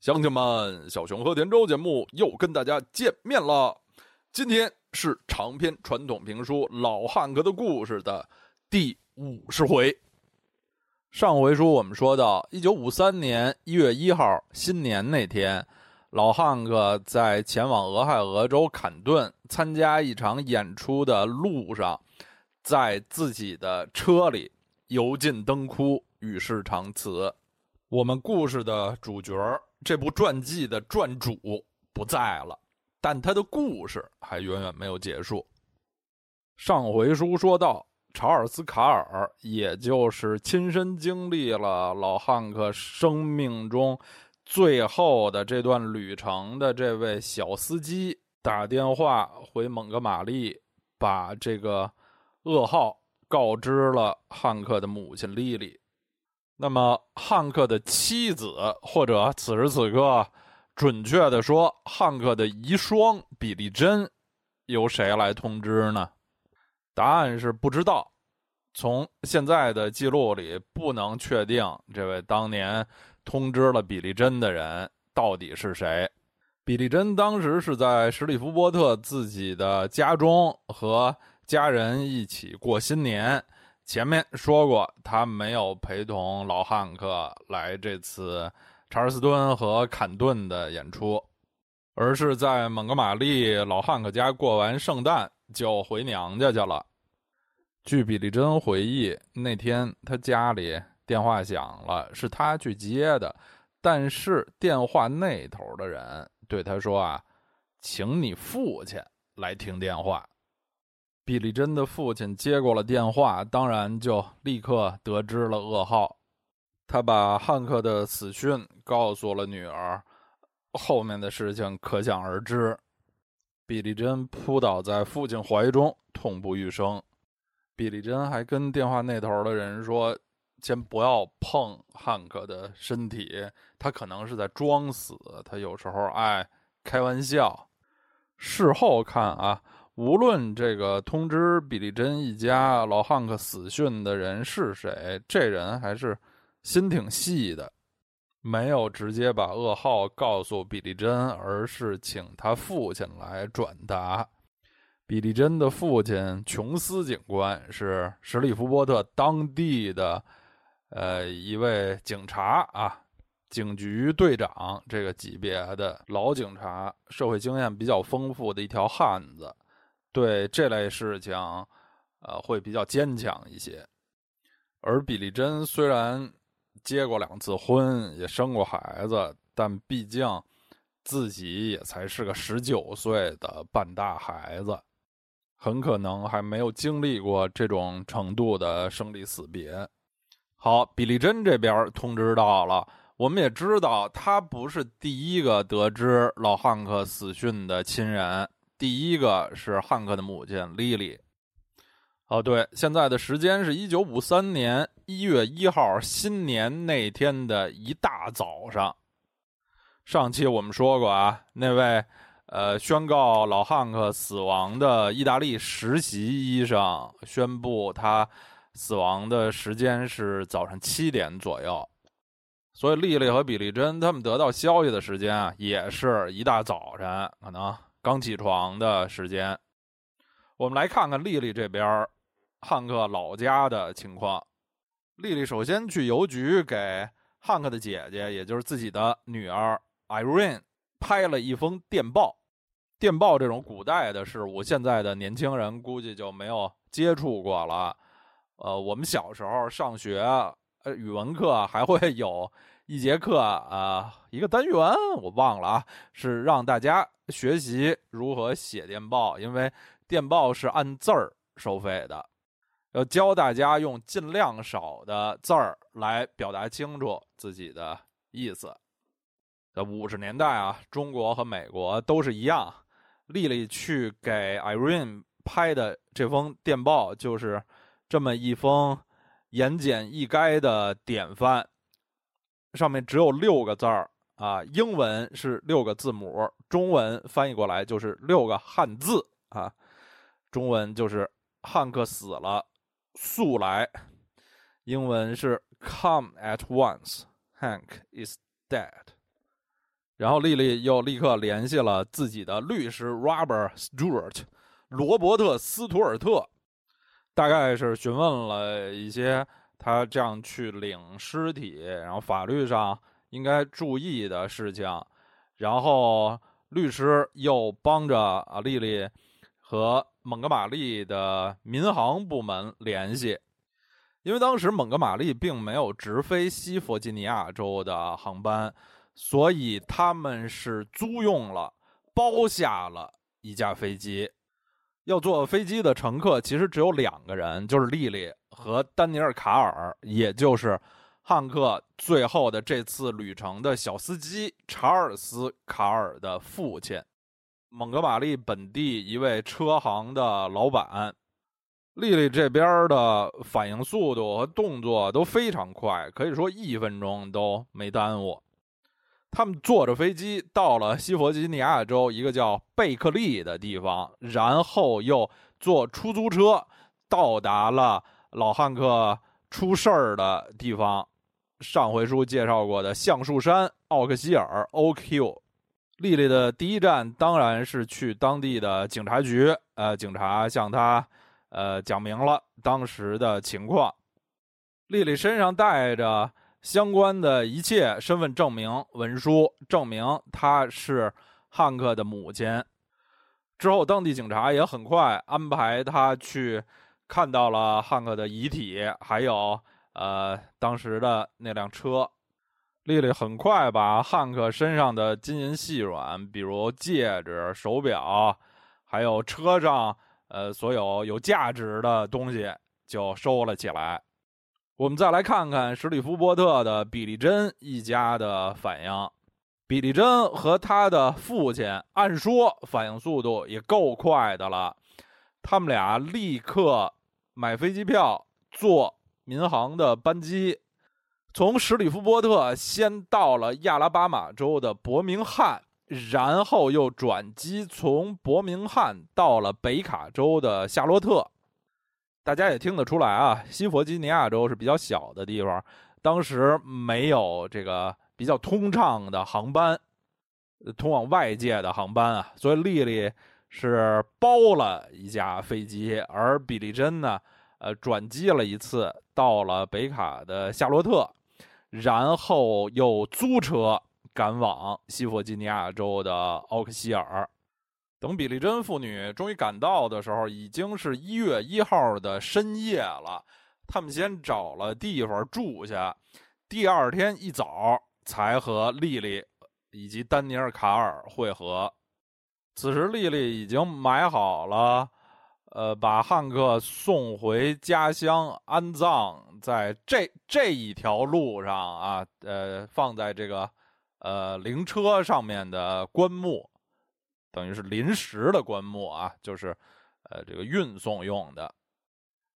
乡亲们，小熊和田周节目又跟大家见面了。今天是长篇传统评书《老汉哥的故事》的第五十回。上回书我们说到，一九五三年一月一号新年那天，老汉哥在前往俄亥俄州坎顿参加一场演出的路上，在自己的车里油尽灯枯，与世长辞。我们故事的主角。这部传记的传主不在了，但他的故事还远远没有结束。上回书说到，查尔斯·卡尔，也就是亲身经历了老汉克生命中最后的这段旅程的这位小司机，打电话回蒙哥马利，把这个噩耗告知了汉克的母亲莉莉。那么，汉克的妻子，或者此时此刻，准确的说，汉克的遗孀比利珍，由谁来通知呢？答案是不知道。从现在的记录里，不能确定这位当年通知了比利珍的人到底是谁。比利珍当时是在史蒂夫波特自己的家中和家人一起过新年。前面说过，他没有陪同老汉克来这次查尔斯敦和坎顿的演出，而是在蒙哥马利老汉克家过完圣诞就回娘家去了。据比利珍回忆，那天他家里电话响了，是他去接的，但是电话那头的人对他说：“啊，请你父亲来听电话。”比利珍的父亲接过了电话，当然就立刻得知了噩耗。他把汉克的死讯告诉了女儿，后面的事情可想而知。比利珍扑倒在父亲怀中，痛不欲生。比利珍还跟电话那头的人说：“先不要碰汉克的身体，他可能是在装死，他有时候爱开玩笑。”事后看啊。无论这个通知比利珍一家老汉克死讯的人是谁，这人还是心挺细的，没有直接把噩耗告诉比利珍，而是请他父亲来转达。比利珍的父亲琼斯警官是史蒂夫波特当地的，呃，一位警察啊，警局队长这个级别的老警察，社会经验比较丰富的一条汉子。对这类事情，呃，会比较坚强一些。而比利珍虽然结过两次婚，也生过孩子，但毕竟自己也才是个十九岁的半大孩子，很可能还没有经历过这种程度的生离死别。好，比利珍这边通知到了，我们也知道他不是第一个得知老汉克死讯的亲人。第一个是汉克的母亲莉莉。哦，对，现在的时间是一九五三年一月一号新年那天的一大早上。上期我们说过啊，那位呃宣告老汉克死亡的意大利实习医生宣布他死亡的时间是早上七点左右，所以莉莉和比利珍他们得到消息的时间啊，也是一大早晨，可能。刚起床的时间，我们来看看丽丽这边汉克老家的情况。丽丽首先去邮局给汉克的姐姐，也就是自己的女儿 Irene 拍了一封电报。电报这种古代的事物，现在的年轻人估计就没有接触过了。呃，我们小时候上学，呃，语文课还会有一节课啊，一个单元我忘了啊，是让大家。学习如何写电报，因为电报是按字儿收费的，要教大家用尽量少的字儿来表达清楚自己的意思。在五十年代啊，中国和美国都是一样。丽丽去给 Irene 拍的这封电报，就是这么一封言简意赅的典范，上面只有六个字儿。啊，英文是六个字母，中文翻译过来就是六个汉字啊。中文就是汉克死了，速来。英文是 Come at once, Hank is dead。然后丽丽又立刻联系了自己的律师 Robert Stewart 罗伯特斯图尔特，大概是询问了一些他这样去领尸体，然后法律上应该注意的事情，然后律师又帮着啊丽丽和蒙哥马利的民航部门联系。因为当时蒙哥马利并没有直飞西弗吉尼亚州的航班，所以他们是租用了、包下了一架飞机。要坐飞机的乘客其实只有两个人，就是莉莉和丹尼尔·卡尔，也就是汉克最后的这次旅程的小司机查尔斯·卡尔的父亲，蒙哥马利本地一位车行的老板。丽丽这边的反应速度和动作都非常快，可以说一分钟都没耽误。他们坐着飞机到了西弗吉尼亚州一个叫贝克利的地方，然后又坐出租车到达了老汉克出事儿的地方。上回书介绍过的橡树山奥克希尔 （O.Q.）。丽丽的第一站当然是去当地的警察局，呃，警察向她。呃，讲明了当时的情况。丽丽身上带着相关的一切身份证明文书，证明她是汉克的母亲。之后，当地警察也很快安排她去看到了汉克的遗体，还有呃当时的那辆车。丽丽很快把汉克身上的金银细软，比如戒指、手表，还有车上。呃，所有有价值的东西就收了起来。我们再来看看史蒂夫波特的比利珍一家的反应。比利珍和他的父亲，按说反应速度也够快的了。他们俩立刻买飞机票，坐民航的班机，从史里夫波特先到了亚拉巴马州的伯明翰。然后又转机从伯明翰到了北卡州的夏洛特，大家也听得出来啊，西弗吉尼亚州是比较小的地方，当时没有这个比较通畅的航班，通往外界的航班啊，所以丽丽是包了一架飞机，而比利珍呢，呃，转机了一次到了北卡的夏洛特，然后又租车。赶往西弗吉尼亚州的奥克希尔，等比利珍父女终于赶到的时候，已经是一月一号的深夜了。他们先找了地方住下，第二天一早才和莉莉以及丹尼尔·卡尔会合。此时，莉莉已经买好了，呃，把汉克送回家乡安葬，在这这一条路上啊，呃，放在这个。呃，灵车上面的棺木，等于是临时的棺木啊，就是呃这个运送用的，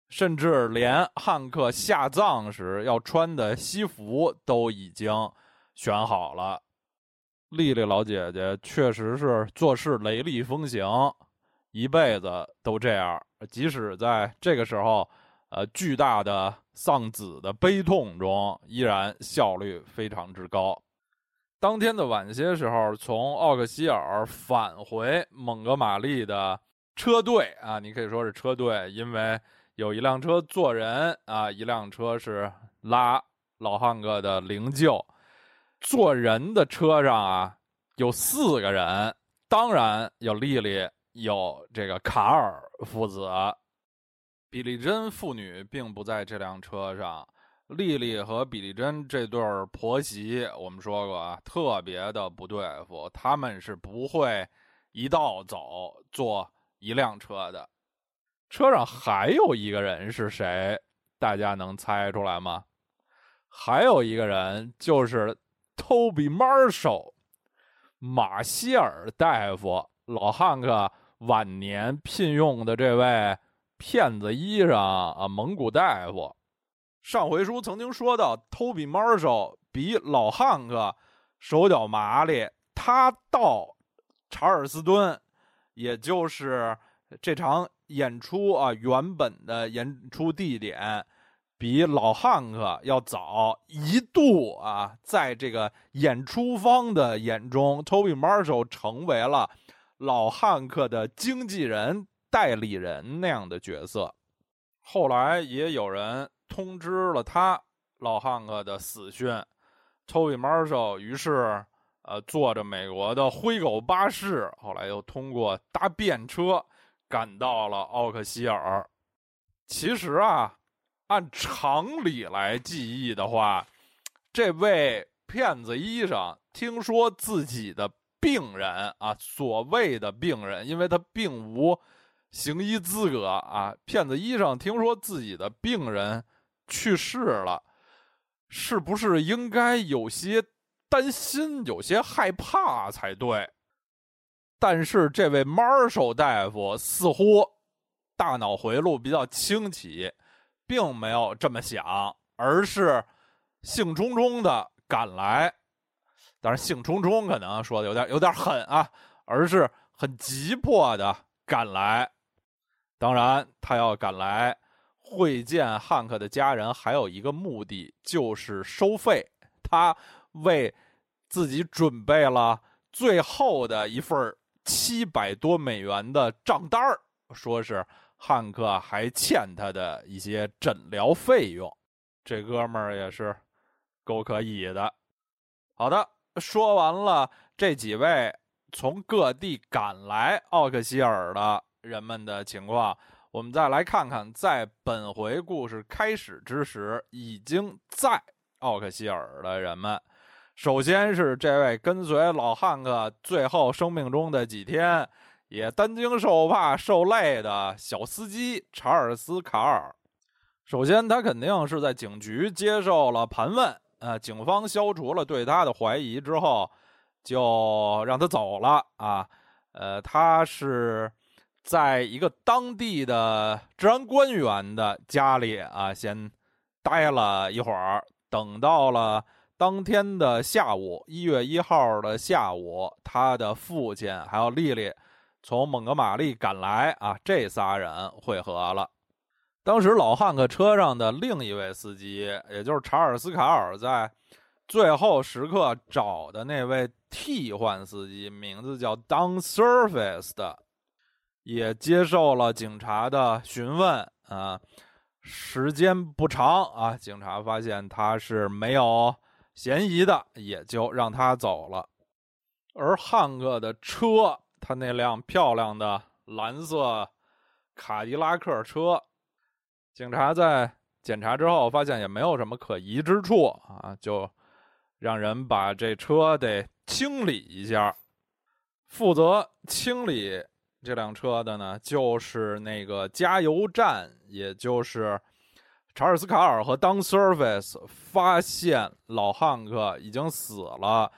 甚至连汉克下葬时要穿的西服都已经选好了。丽丽老姐姐确实是做事雷厉风行，一辈子都这样，即使在这个时候，呃，巨大的丧子的悲痛中，依然效率非常之高。当天的晚些时候，从奥克希尔返回蒙哥马利的车队啊，你可以说是车队，因为有一辆车坐人啊，一辆车是拉老汉哥的灵柩。坐人的车上啊，有四个人，当然有丽丽，有这个卡尔父子，比利珍父女并不在这辆车上。丽丽和比利珍这对婆媳，我们说过啊，特别的不对付。他们是不会一道走坐一辆车的。车上还有一个人是谁？大家能猜出来吗？还有一个人就是 Toby Marshall，马歇尔大夫，老汉克晚年聘用的这位骗子医生啊，蒙古大夫。上回书曾经说到，Toby Marshall 比老汉克手脚麻利。他到查尔斯敦，也就是这场演出啊原本的演出地点，比老汉克要早，一度啊，在这个演出方的眼中，Toby Marshall 成为了老汉克的经纪人、代理人那样的角色。后来也有人通知了他老汉克的死讯，Toby Marshall 于是呃坐着美国的灰狗巴士，后来又通过搭便车赶到了奥克希尔。其实啊，按常理来记忆的话，这位骗子医生听说自己的病人啊，所谓的病人，因为他并无。行医资格啊！骗子医生听说自己的病人去世了，是不是应该有些担心、有些害怕才对？但是这位 Marshall 大夫似乎大脑回路比较清奇，并没有这么想，而是兴冲冲的赶来。当然，兴冲冲可能说的有点有点狠啊，而是很急迫的赶来。当然，他要赶来会见汉克的家人，还有一个目的就是收费。他为自己准备了最后的一份七百多美元的账单说是汉克还欠他的一些诊疗费用。这哥们儿也是够可以的。好的，说完了这几位从各地赶来奥克希尔的。人们的情况，我们再来看看，在本回故事开始之时，已经在奥克希尔的人们。首先是这位跟随老汉克最后生命中的几天，也担惊受怕、受累的小司机查尔斯·卡尔。首先，他肯定是在警局接受了盘问，呃，警方消除了对他的怀疑之后，就让他走了啊。呃，他是。在一个当地的治安官员的家里啊，先待了一会儿。等到了当天的下午，一月一号的下午，他的父亲还有丽丽从蒙哥马利赶来啊，这仨人会合了。当时老汉克车上的另一位司机，也就是查尔斯·卡尔，在最后时刻找的那位替换司机，名字叫 Don Surface 的。也接受了警察的询问啊，时间不长啊，警察发现他是没有嫌疑的，也就让他走了。而汉克的车，他那辆漂亮的蓝色卡迪拉克车，警察在检查之后发现也没有什么可疑之处啊，就让人把这车得清理一下，负责清理。这辆车的呢，就是那个加油站，也就是查尔斯·卡尔和当 service 发现老汉克已经死了，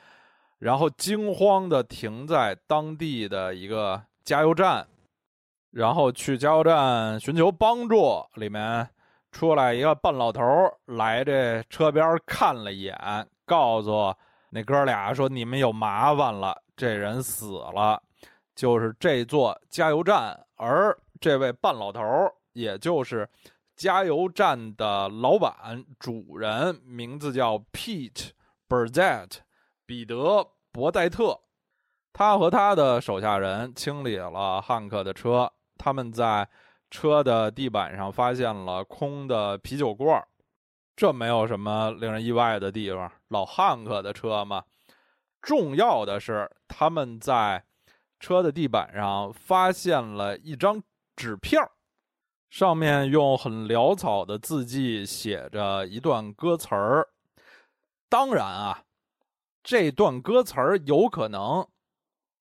然后惊慌的停在当地的一个加油站，然后去加油站寻求帮助。里面出来一个半老头来这车边看了一眼，告诉那哥俩说：“你们有麻烦了，这人死了。”就是这座加油站，而这位半老头也就是加油站的老板主人，名字叫 Pete Burdett，彼得·伯代特。他和他的手下人清理了汉克的车，他们在车的地板上发现了空的啤酒罐儿这没有什么令人意外的地方，老汉克的车嘛。重要的是，他们在。车的地板上发现了一张纸片儿上面用很潦草的字迹写着一段歌词儿。当然啊，这段歌词儿有可能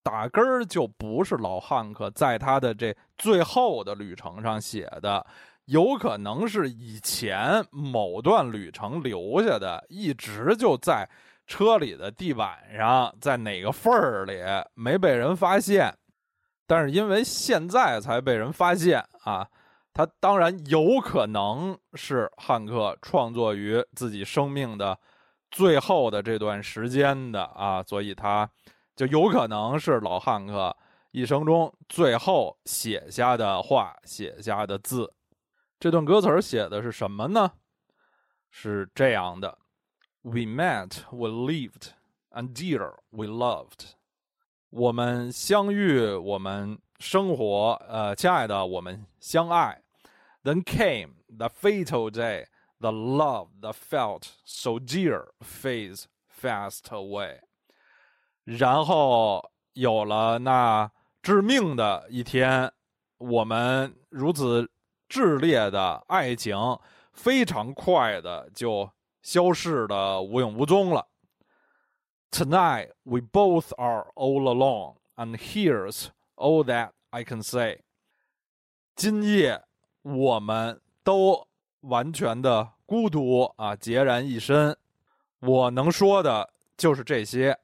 打根儿就不是老汉克在他的这最后的旅程上写的，有可能是以前某段旅程留下的，一直就在。车里的地板上，在哪个缝儿里没被人发现？但是因为现在才被人发现啊，他当然有可能是汉克创作于自己生命的最后的这段时间的啊，所以他就有可能是老汉克一生中最后写下的话、写下的字。这段歌词写的是什么呢？是这样的：We met, we lived, and dear, we loved。我们相遇，我们生活，呃，亲爱的，我们相爱。Then came the fatal day, the love that felt so dear fades fast away。然后有了那致命的一天，我们如此炽烈的爱情。非常快的就消逝的无影无踪了。Tonight we both are all alone, and here's all that I can say。今夜我们都完全的孤独啊，孑然一身。我能说的就是这些。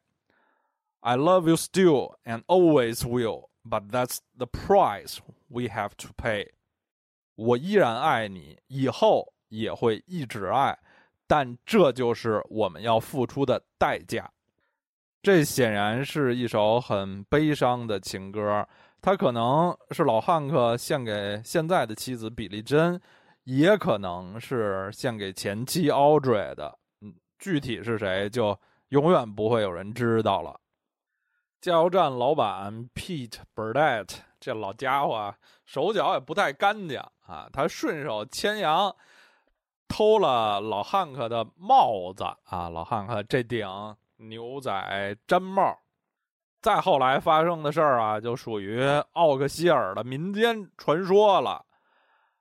I love you still and always will, but that's the price we have to pay。我依然爱你，以后。也会一直爱，但这就是我们要付出的代价。这显然是一首很悲伤的情歌，它可能是老汉克献给现在的妻子比利珍，也可能是献给前妻 Audrey 的。嗯，具体是谁，就永远不会有人知道了。加油站老板 Pete Burdett 这老家伙手脚也不太干净啊，他顺手牵羊。偷了老汉克的帽子啊！老汉克这顶牛仔毡帽，再后来发生的事儿啊，就属于奥克希尔的民间传说了。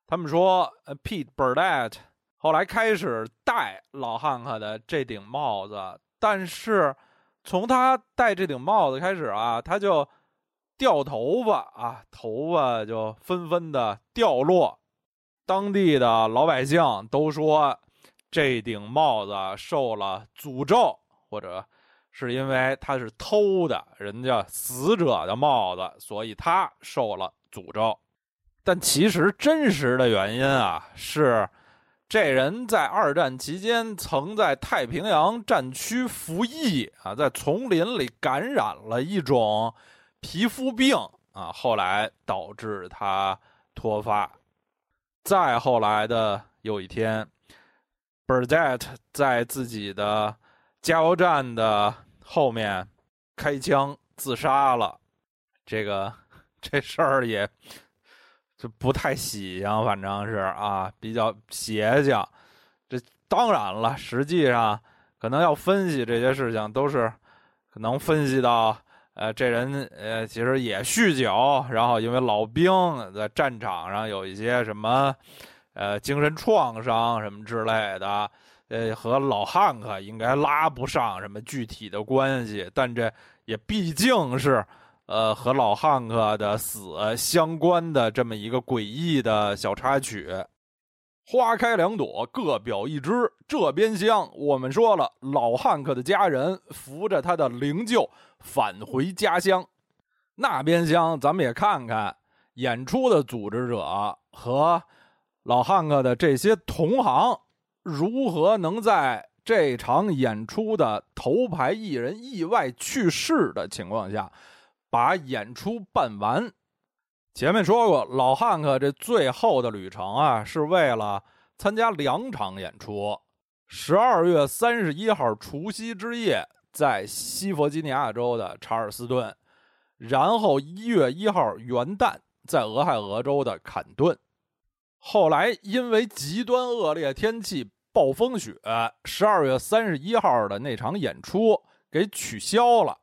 他们说，Pete Burdett 后来开始戴老汉克的这顶帽子，但是从他戴这顶帽子开始啊，他就掉头发啊，头发就纷纷的掉落。当地的老百姓都说，这顶帽子受了诅咒，或者是因为他是偷的人家死者的帽子，所以他受了诅咒。但其实真实的原因啊，是这人在二战期间曾在太平洋战区服役啊，在丛林里感染了一种皮肤病啊，后来导致他脱发。再后来的有一天，Burdett 在自己的加油站的后面开枪自杀了。这个 这事儿也就不太喜庆，反正是啊，比较邪性。这当然了，实际上可能要分析这些事情，都是可能分析到。呃，这人呃，其实也酗酒，然后因为老兵在战场上有一些什么，呃，精神创伤什么之类的，呃，和老汉克应该拉不上什么具体的关系，但这也毕竟是，呃，和老汉克的死相关的这么一个诡异的小插曲。花开两朵，各表一枝。这边厢，我们说了，老汉克的家人扶着他的灵柩。返回家乡，那边厢咱们也看看演出的组织者和老汉克的这些同行如何能在这场演出的头牌艺人意外去世的情况下把演出办完。前面说过，老汉克这最后的旅程啊，是为了参加两场演出：十二月三十一号除夕之夜。在西弗吉尼亚州的查尔斯顿，然后一月一号元旦在俄亥俄州的坎顿。后来因为极端恶劣天气、暴风雪，十二月三十一号的那场演出给取消了。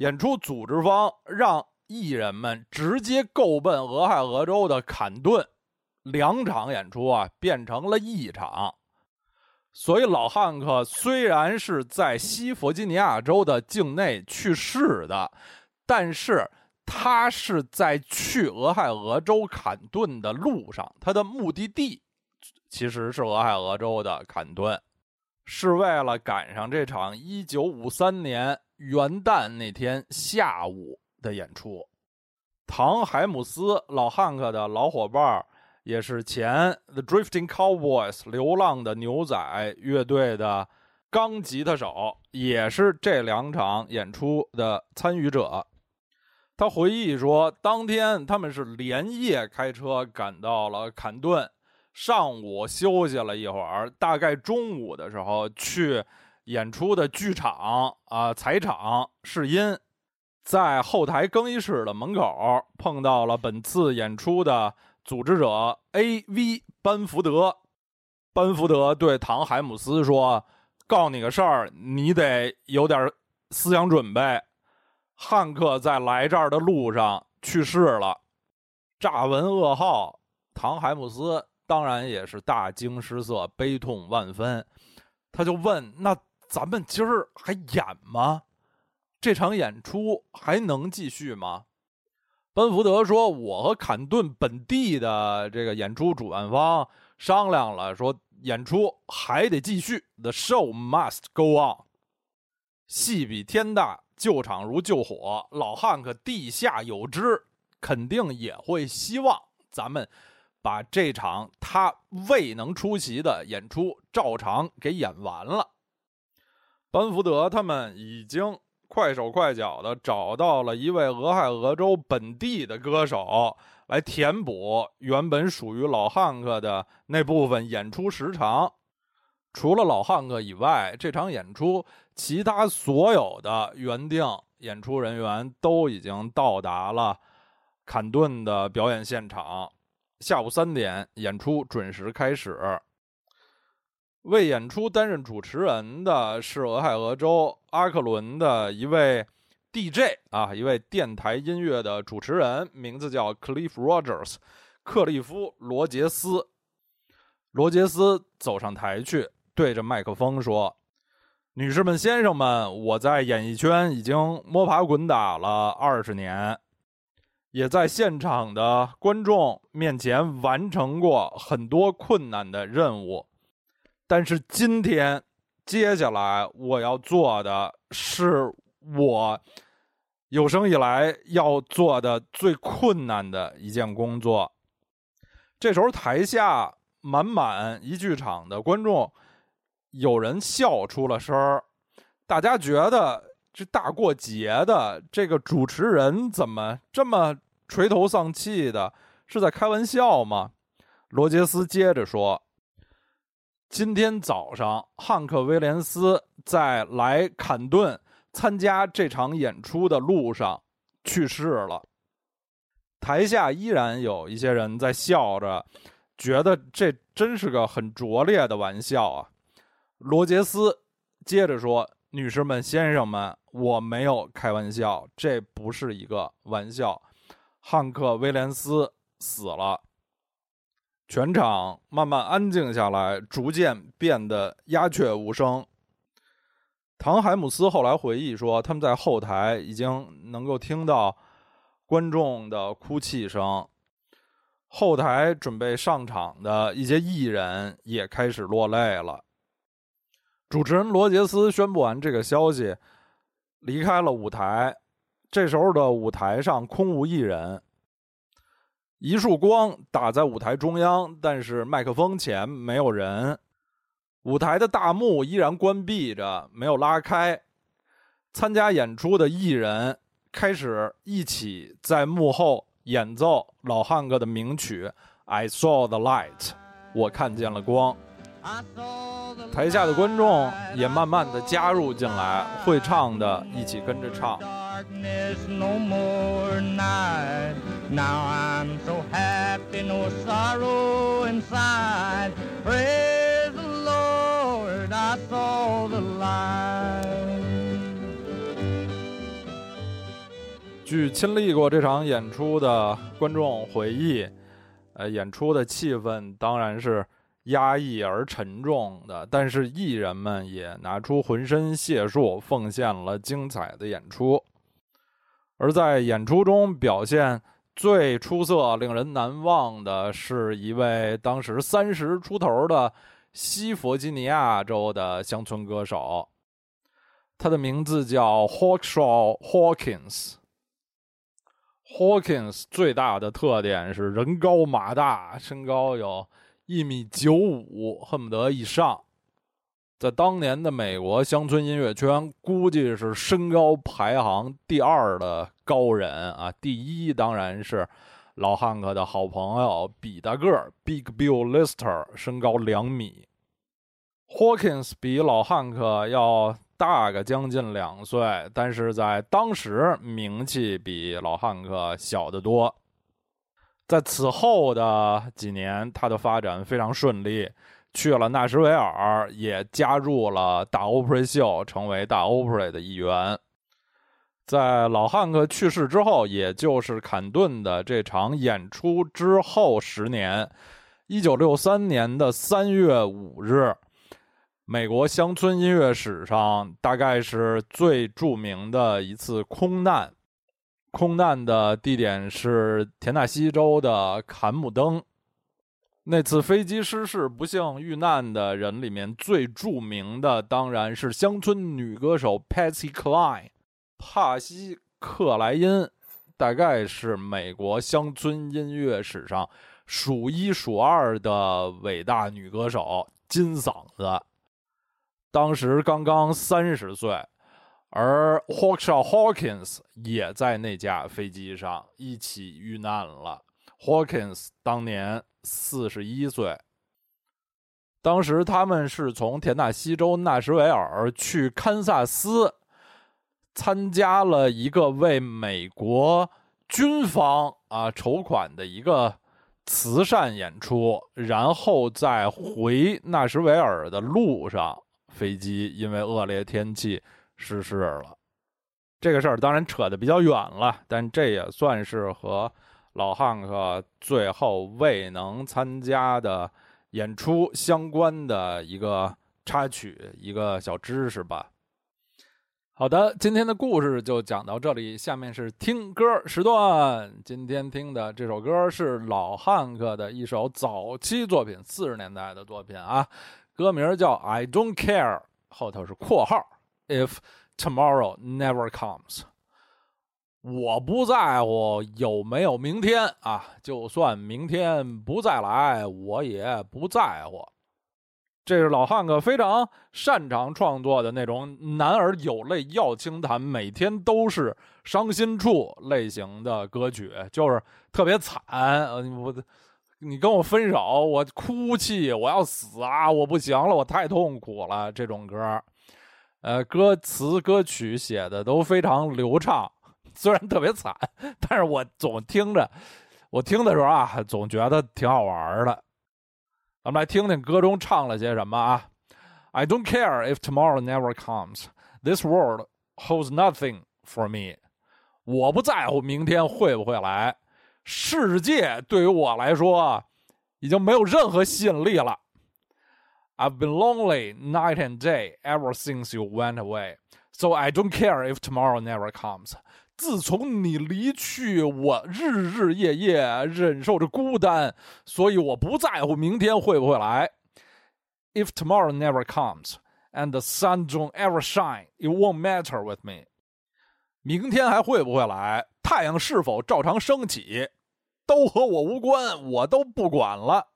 演出组织方让艺人们直接够奔俄亥俄州的坎顿，两场演出啊变成了一场。所以，老汉克虽然是在西弗吉尼亚州的境内去世的，但是他是在去俄亥俄州坎顿的路上，他的目的地其实是俄亥俄州的坎顿，是为了赶上这场1953年元旦那天下午的演出。唐·海姆斯，老汉克的老伙伴也是前 The Drifting Cowboys 流浪的牛仔乐队的钢吉他手，也是这两场演出的参与者。他回忆说，当天他们是连夜开车赶到了坎顿，上午休息了一会儿，大概中午的时候去演出的剧场啊彩场试音，在后台更衣室的门口碰到了本次演出的组织者 A.V. 班福德。班福德对唐海姆斯说：“告诉你个事儿，你得有点思想准备。汉克在来这儿的路上去世了。”乍闻噩耗，唐海姆斯。当然也是大惊失色、悲痛万分，他就问：“那咱们今儿还演吗？这场演出还能继续吗？”班福德说：“我和坎顿本地的这个演出主办方商量了，说演出还得继续，The show must go on。戏比天大，救场如救火，老汉可地下有知，肯定也会希望咱们。”把这场他未能出席的演出照常给演完了。班福德他们已经快手快脚的找到了一位俄亥俄州本地的歌手来填补原本属于老汉克的那部分演出时长。除了老汉克以外，这场演出其他所有的原定演出人员都已经到达了坎顿的表演现场。下午三点，演出准时开始。为演出担任主持人的是俄亥俄州阿克伦的一位 DJ 啊，一位电台音乐的主持人，名字叫 Cliff Rogers，克利夫·罗杰斯。罗杰斯走上台去，对着麦克风说：“女士们、先生们，我在演艺圈已经摸爬滚打了二十年。”也在现场的观众面前完成过很多困难的任务，但是今天，接下来我要做的是我有生以来要做的最困难的一件工作。这时候，台下满满一剧场的观众，有人笑出了声儿，大家觉得。这大过节的，这个主持人怎么这么垂头丧气的？是在开玩笑吗？罗杰斯接着说：“今天早上，汉克·威廉斯在来坎顿参加这场演出的路上去世了。台下依然有一些人在笑着，觉得这真是个很拙劣的玩笑啊。”罗杰斯接着说：“女士们、先生们。”我没有开玩笑，这不是一个玩笑。汉克·威廉斯死了，全场慢慢安静下来，逐渐变得鸦雀无声。唐海姆斯后来回忆说，他们在后台已经能够听到观众的哭泣声，后台准备上场的一些艺人也开始落泪了。主持人罗杰斯宣布完这个消息。离开了舞台，这时候的舞台上空无一人。一束光打在舞台中央，但是麦克风前没有人。舞台的大幕依然关闭着，没有拉开。参加演出的艺人开始一起在幕后演奏老汉哥的名曲《I Saw the Light》，我看见了光。台下的观众也慢慢的加入进来，会唱的一起跟着唱。There's no more night. Now I'm so happy, no sorrow inside. Praise the Lord, I saw the light. 据亲历过这场演出的观众回忆，呃，演出的气氛当然是压抑而沉重的，但是艺人们也拿出浑身解数，奉献了精彩的演出。而在演出中表现最出色、令人难忘的是一位当时三十出头的西弗吉尼亚州的乡村歌手，他的名字叫 Hawkshaw Hawkins。Hawkins 最大的特点是人高马大，身高有。一米九五，恨不得以上，在当年的美国乡村音乐圈，估计是身高排行第二的高人啊。第一当然是老汉克的好朋友比大个儿 Big Bill Lister 身高两米。Hawkins 比老汉克要大个将近两岁，但是在当时名气比老汉克小得多。在此后的几年，他的发展非常顺利，去了纳什维尔，也加入了大 Opry 秀，成为大 Opry 的一员。在老汉克去世之后，也就是坎顿的这场演出之后十年，一九六三年的三月五日。美国乡村音乐史上大概是最著名的一次空难，空难的地点是田纳西州的坎姆登。那次飞机失事不幸遇难的人里面最著名的当然是乡村女歌手 Patsy Cline，帕西克莱因，大概是美国乡村音乐史上数一数二的伟大女歌手，金嗓子。当时刚刚三十岁，而 Hawkshaw Hawkins 也在那架飞机上一起遇难了。Hawkins 当年四十一岁。当时他们是从田纳西州纳什维尔去堪萨斯，参加了一个为美国军方啊筹款的一个慈善演出，然后在回纳什维尔的路上。飞机因为恶劣天气失事了，这个事儿当然扯得比较远了，但这也算是和老汉克最后未能参加的演出相关的一个插曲，一个小知识吧。好的，今天的故事就讲到这里，下面是听歌时段。今天听的这首歌是老汉克的一首早期作品，四十年代的作品啊。歌名叫《I Don't Care》，后头是括号，If tomorrow never comes，我不在乎有没有明天啊，就算明天不再来，我也不在乎。这是老汉克非常擅长创作的那种男儿有泪要轻弹，每天都是伤心处类型的歌曲，就是特别惨，我。你跟我分手，我哭泣，我要死啊！我不行了，我太痛苦了。这种歌，呃，歌词歌曲写的都非常流畅，虽然特别惨，但是我总听着，我听的时候啊，总觉得挺好玩的。咱们来听听歌中唱了些什么啊？I don't care if tomorrow never comes. This world holds nothing for me. 我不在乎明天会不会来。世界对于我来说已经没有任何吸引力了。I've been lonely night and day ever since you went away, so I don't care if tomorrow never comes. 自从你离去，我日日夜夜忍受着孤单，所以我不在乎明天会不会来。If tomorrow never comes and the sun don't ever shine, it won't matter with me. 明天还会不会来？太阳是否照常升起，都和我无关，我都不管了。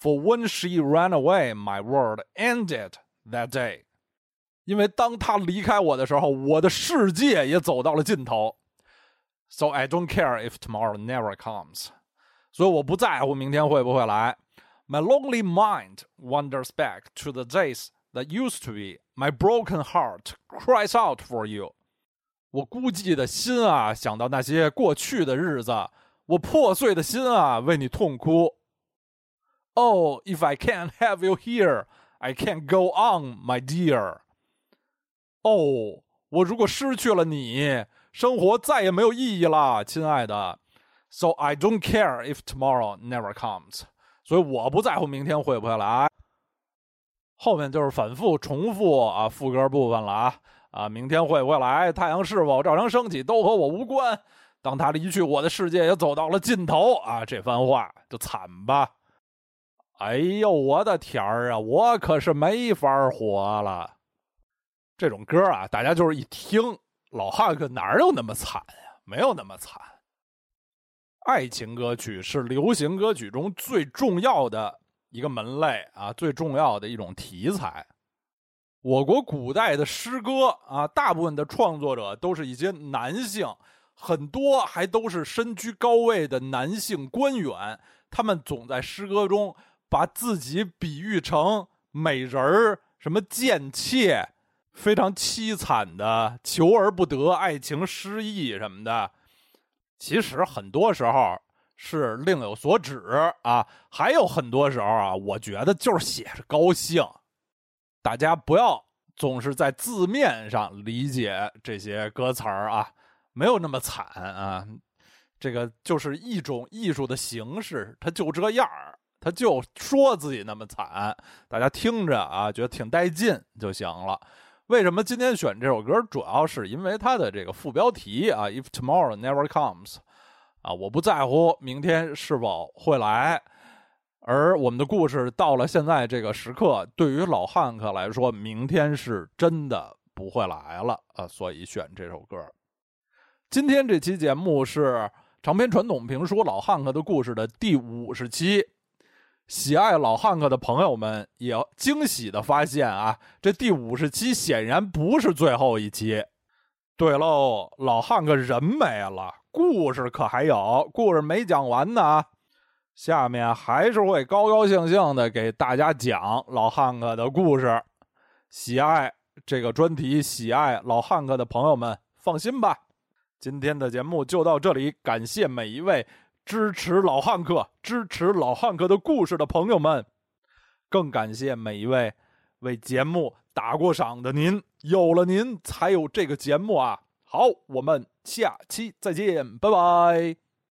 For when she ran away, my world ended that day。 因为当她离开我的时候，我的世界也走到了尽头。So I don't care if tomorrow never comes。所以我不在乎明天会不会来。My lonely mind wanders back to the days that used to be. My broken heart cries out for you. 我孤寂的心啊，想到那些过去的日子，我破碎的心啊，为你痛哭。Oh, if I can't have you here, I can't go on, my dear. 哦，我如果失去了你，生活再也没有意义了，亲爱的。So I don't care if tomorrow never comes. 所以我不在乎明天会不会来。后面就是反复重复啊，副歌部分了啊。啊，明天会不会来？太阳是否照常升起，都和我无关。当他离去，我的世界也走到了尽头。啊，这番话就惨吧。哎呦，我的天儿啊，我可是没法活了。这种歌啊，大家就是一听，老汉克哪有那么惨呀？没有那么惨。爱情歌曲是流行歌曲中最重要的一个门类啊，最重要的一种题材。我国古代的诗歌啊，大部分的创作者都是一些男性，很多还都是身居高位的男性官员，他们总在诗歌中把自己比喻成美人儿、什么贱妾，非常凄惨的求而不得、爱情失意什么的。其实很多时候是另有所指啊，还有很多时候啊，我觉得就是写着高兴。大家不要总是在字面上理解这些歌词儿啊。没有那么惨啊，这个就是一种艺术的形式，它就这样儿，他就说自己那么惨，大家听着啊，觉得挺带劲就行了。为什么今天选这首歌？主要是因为它的这个副标题啊，If tomorrow never comes，啊，我不在乎明天是否会来。而我们的故事到了现在这个时刻，对于老汉克来说，明天是真的不会来了啊，所以选这首歌。今天这期节目是长篇传统评书《老汉克的故事》的第五十期。喜爱老汉克的朋友们也惊喜的发现啊，这第五十期显然不是最后一期。对喽，老汉克人没了，故事可还有，故事没讲完呢。下面还是会高高兴兴的给大家讲老汉克的故事。喜爱这个专题、喜爱老汉克的朋友们，放心吧。今天的节目就到这里，感谢每一位支持老汉克、支持老汉克的故事的朋友们，更感谢每一位为节目打过赏的您。有了您，才有这个节目啊！好，我们下期再见，拜拜。